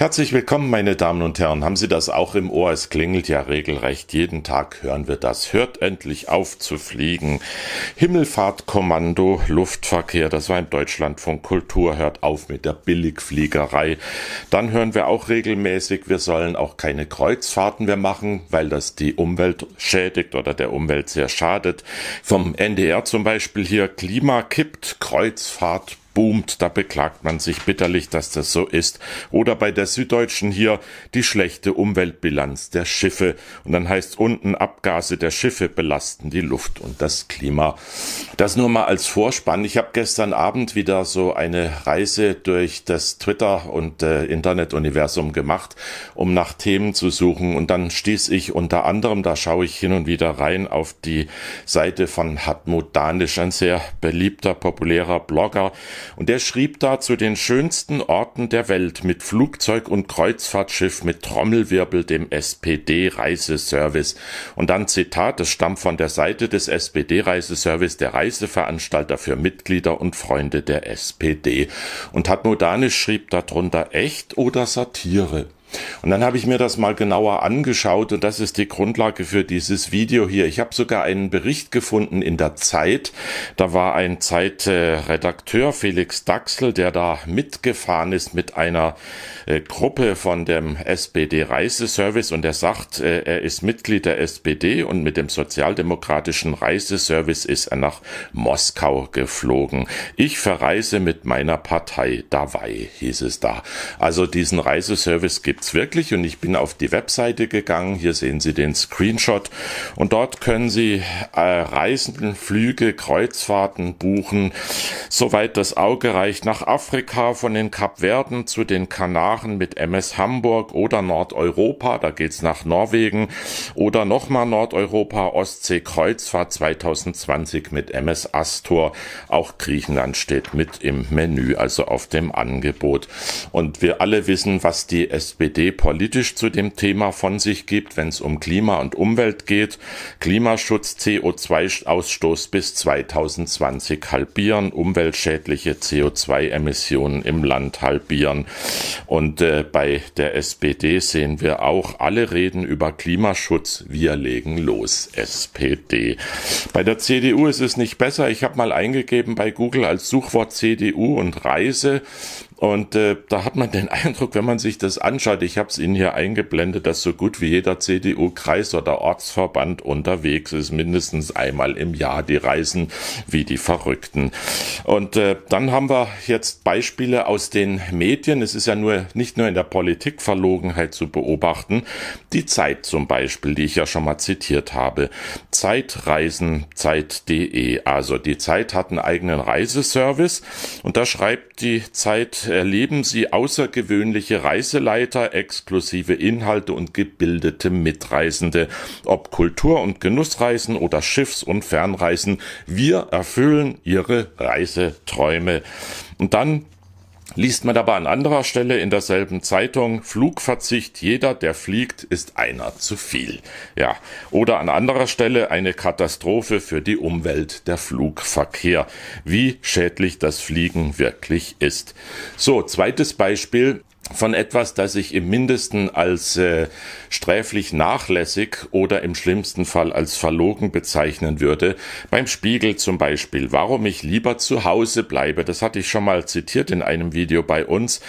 Herzlich willkommen, meine Damen und Herren. Haben Sie das auch im Ohr? Es klingelt ja regelrecht. Jeden Tag hören wir das. Hört endlich auf zu fliegen. Himmelfahrtkommando, Luftverkehr, das war im Deutschlandfunk Kultur. Hört auf mit der Billigfliegerei. Dann hören wir auch regelmäßig, wir sollen auch keine Kreuzfahrten mehr machen, weil das die Umwelt schädigt oder der Umwelt sehr schadet. Vom NDR zum Beispiel hier Klima kippt, Kreuzfahrt boomt, da beklagt man sich bitterlich, dass das so ist. Oder bei der Süddeutschen hier die schlechte Umweltbilanz der Schiffe. Und dann heißt unten Abgase der Schiffe belasten die Luft und das Klima. Das nur mal als Vorspann. Ich habe gestern Abend wieder so eine Reise durch das Twitter und äh, Internetuniversum gemacht, um nach Themen zu suchen. Und dann stieß ich unter anderem, da schaue ich hin und wieder rein, auf die Seite von Hartmut Danisch, ein sehr beliebter, populärer Blogger, und er schrieb da zu den schönsten Orten der Welt mit Flugzeug und Kreuzfahrtschiff mit Trommelwirbel dem SPD-Reiseservice. Und dann Zitat, das stammt von der Seite des SPD-Reiseservice, der Reiseveranstalter für Mitglieder und Freunde der SPD. Und Hartmut schrieb darunter echt oder Satire? Und dann habe ich mir das mal genauer angeschaut und das ist die Grundlage für dieses Video hier. Ich habe sogar einen Bericht gefunden in der Zeit. Da war ein Zeitredakteur Felix Daxel, der da mitgefahren ist mit einer äh, Gruppe von dem SPD-Reiseservice und er sagt, äh, er ist Mitglied der SPD und mit dem sozialdemokratischen Reiseservice ist er nach Moskau geflogen. Ich verreise mit meiner Partei dabei, hieß es da. Also diesen Reiseservice gibt gibt's wirklich und ich bin auf die Webseite gegangen. Hier sehen Sie den Screenshot und dort können Sie äh, Reisen, Flüge, Kreuzfahrten buchen, soweit das Auge reicht, nach Afrika von den Kapverden zu den Kanaren mit MS Hamburg oder Nordeuropa, da geht's nach Norwegen oder nochmal Nordeuropa, Ostsee Kreuzfahrt 2020 mit MS Astor. Auch Griechenland steht mit im Menü, also auf dem Angebot. Und wir alle wissen, was die SPD SPD politisch zu dem Thema von sich gibt, wenn es um Klima und Umwelt geht. Klimaschutz, CO2-Ausstoß bis 2020 halbieren, umweltschädliche CO2-Emissionen im Land halbieren. Und äh, bei der SPD sehen wir auch, alle reden über Klimaschutz, wir legen los, SPD. Bei der CDU ist es nicht besser. Ich habe mal eingegeben bei Google als Suchwort CDU und Reise und äh, da hat man den Eindruck, wenn man sich das anschaut, ich habe es Ihnen hier eingeblendet, dass so gut wie jeder CDU-Kreis oder Ortsverband unterwegs ist, mindestens einmal im Jahr. Die reisen wie die Verrückten. Und äh, dann haben wir jetzt Beispiele aus den Medien. Es ist ja nur nicht nur in der Politik Verlogenheit zu beobachten. Die Zeit zum Beispiel, die ich ja schon mal zitiert habe. Zeitreisen, Zeit.de. Also die Zeit hat einen eigenen Reiseservice und da schreibt die Zeit erleben Sie außergewöhnliche Reiseleiter, exklusive Inhalte und gebildete Mitreisende. Ob Kultur- und Genussreisen oder Schiffs- und Fernreisen, wir erfüllen Ihre Reiseträume. Und dann liest man aber an anderer Stelle in derselben Zeitung Flugverzicht, jeder, der fliegt, ist einer zu viel. Ja, oder an anderer Stelle eine Katastrophe für die Umwelt, der Flugverkehr. Wie schädlich das Fliegen wirklich ist. So, zweites Beispiel von etwas, das ich im mindesten als äh, sträflich nachlässig oder im schlimmsten Fall als verlogen bezeichnen würde. Beim Spiegel zum Beispiel, warum ich lieber zu Hause bleibe. Das hatte ich schon mal zitiert in einem Video bei uns.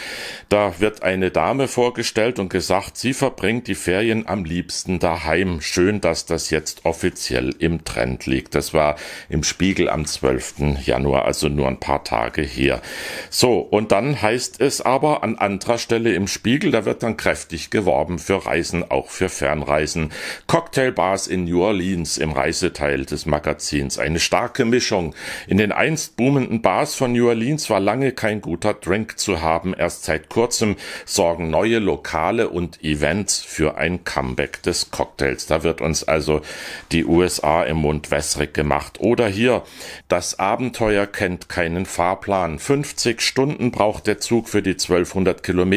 Da wird eine Dame vorgestellt und gesagt, sie verbringt die Ferien am liebsten daheim. Schön, dass das jetzt offiziell im Trend liegt. Das war im Spiegel am 12. Januar, also nur ein paar Tage her. So, und dann heißt es aber an anderer Stelle im Spiegel, da wird dann kräftig geworben für Reisen, auch für Fernreisen. Cocktailbars in New Orleans im Reiseteil des Magazins. Eine starke Mischung. In den einst boomenden Bars von New Orleans war lange kein guter Drink zu haben. Erst seit kurzem sorgen neue Lokale und Events für ein Comeback des Cocktails. Da wird uns also die USA im Mund wässrig gemacht. Oder hier, das Abenteuer kennt keinen Fahrplan. 50 Stunden braucht der Zug für die 1200 Kilometer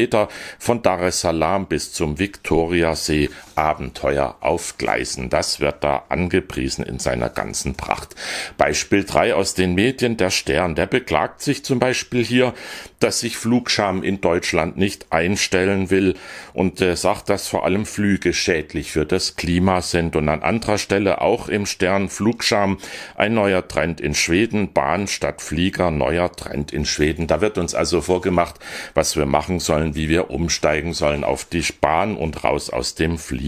von Dar es Salaam bis zum Viktoriasee Abenteuer auf Gleisen. Das wird da angepriesen in seiner ganzen Pracht. Beispiel drei aus den Medien. Der Stern, der beklagt sich zum Beispiel hier, dass sich Flugscham in Deutschland nicht einstellen will und äh, sagt, dass vor allem Flüge schädlich für das Klima sind. Und an anderer Stelle auch im Stern Flugscham ein neuer Trend in Schweden, Bahn statt Flieger, neuer Trend in Schweden. Da wird uns also vorgemacht, was wir machen sollen, wie wir umsteigen sollen auf die Bahn und raus aus dem Flieger.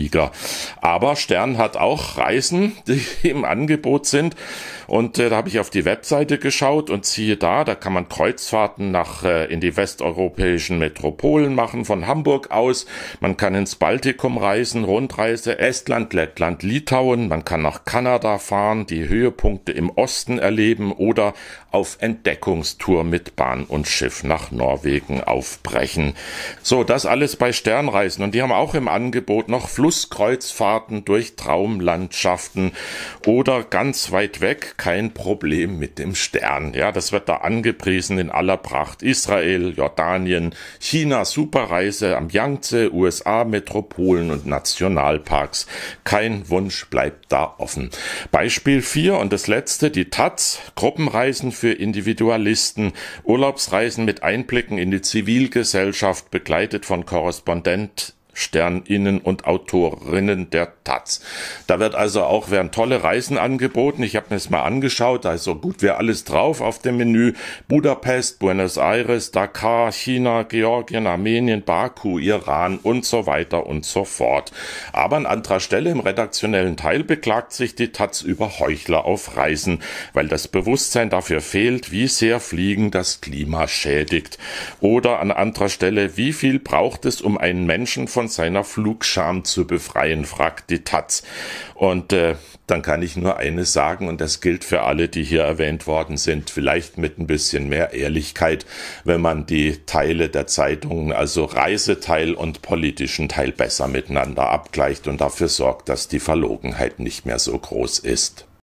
Aber Stern hat auch Reisen, die im Angebot sind. Und äh, da habe ich auf die Webseite geschaut und siehe da, da kann man Kreuzfahrten nach äh, in die westeuropäischen Metropolen machen von Hamburg aus. Man kann ins Baltikum reisen, Rundreise Estland, Lettland, Litauen. Man kann nach Kanada fahren, die Höhepunkte im Osten erleben oder auf Entdeckungstour mit Bahn und Schiff nach Norwegen aufbrechen. So, das alles bei Sternreisen. Und die haben auch im Angebot noch Flusskreuzfahrten durch Traumlandschaften oder ganz weit weg kein Problem mit dem Stern. Ja, das wird da angepriesen in aller Pracht. Israel, Jordanien, China, Superreise am Yangtze, USA, Metropolen und Nationalparks. Kein Wunsch bleibt da offen. Beispiel 4 und das letzte, die Taz, Gruppenreisen für Individualisten, Urlaubsreisen mit Einblicken in die Zivilgesellschaft, begleitet von Korrespondent Sterninnen und Autorinnen der Taz. Da wird also auch werden tolle Reisen angeboten. Ich habe mir das mal angeschaut, da ist so gut wie alles drauf auf dem Menü. Budapest, Buenos Aires, Dakar, China, Georgien, Armenien, Baku, Iran und so weiter und so fort. Aber an anderer Stelle im redaktionellen Teil beklagt sich die Taz über Heuchler auf Reisen, weil das Bewusstsein dafür fehlt, wie sehr Fliegen das Klima schädigt. Oder an anderer Stelle, wie viel braucht es, um einen Menschen von von seiner Flugscham zu befreien, fragt die Taz. Und äh, dann kann ich nur eines sagen, und das gilt für alle, die hier erwähnt worden sind, vielleicht mit ein bisschen mehr Ehrlichkeit, wenn man die Teile der Zeitungen, also Reiseteil und politischen Teil besser miteinander abgleicht und dafür sorgt, dass die Verlogenheit nicht mehr so groß ist.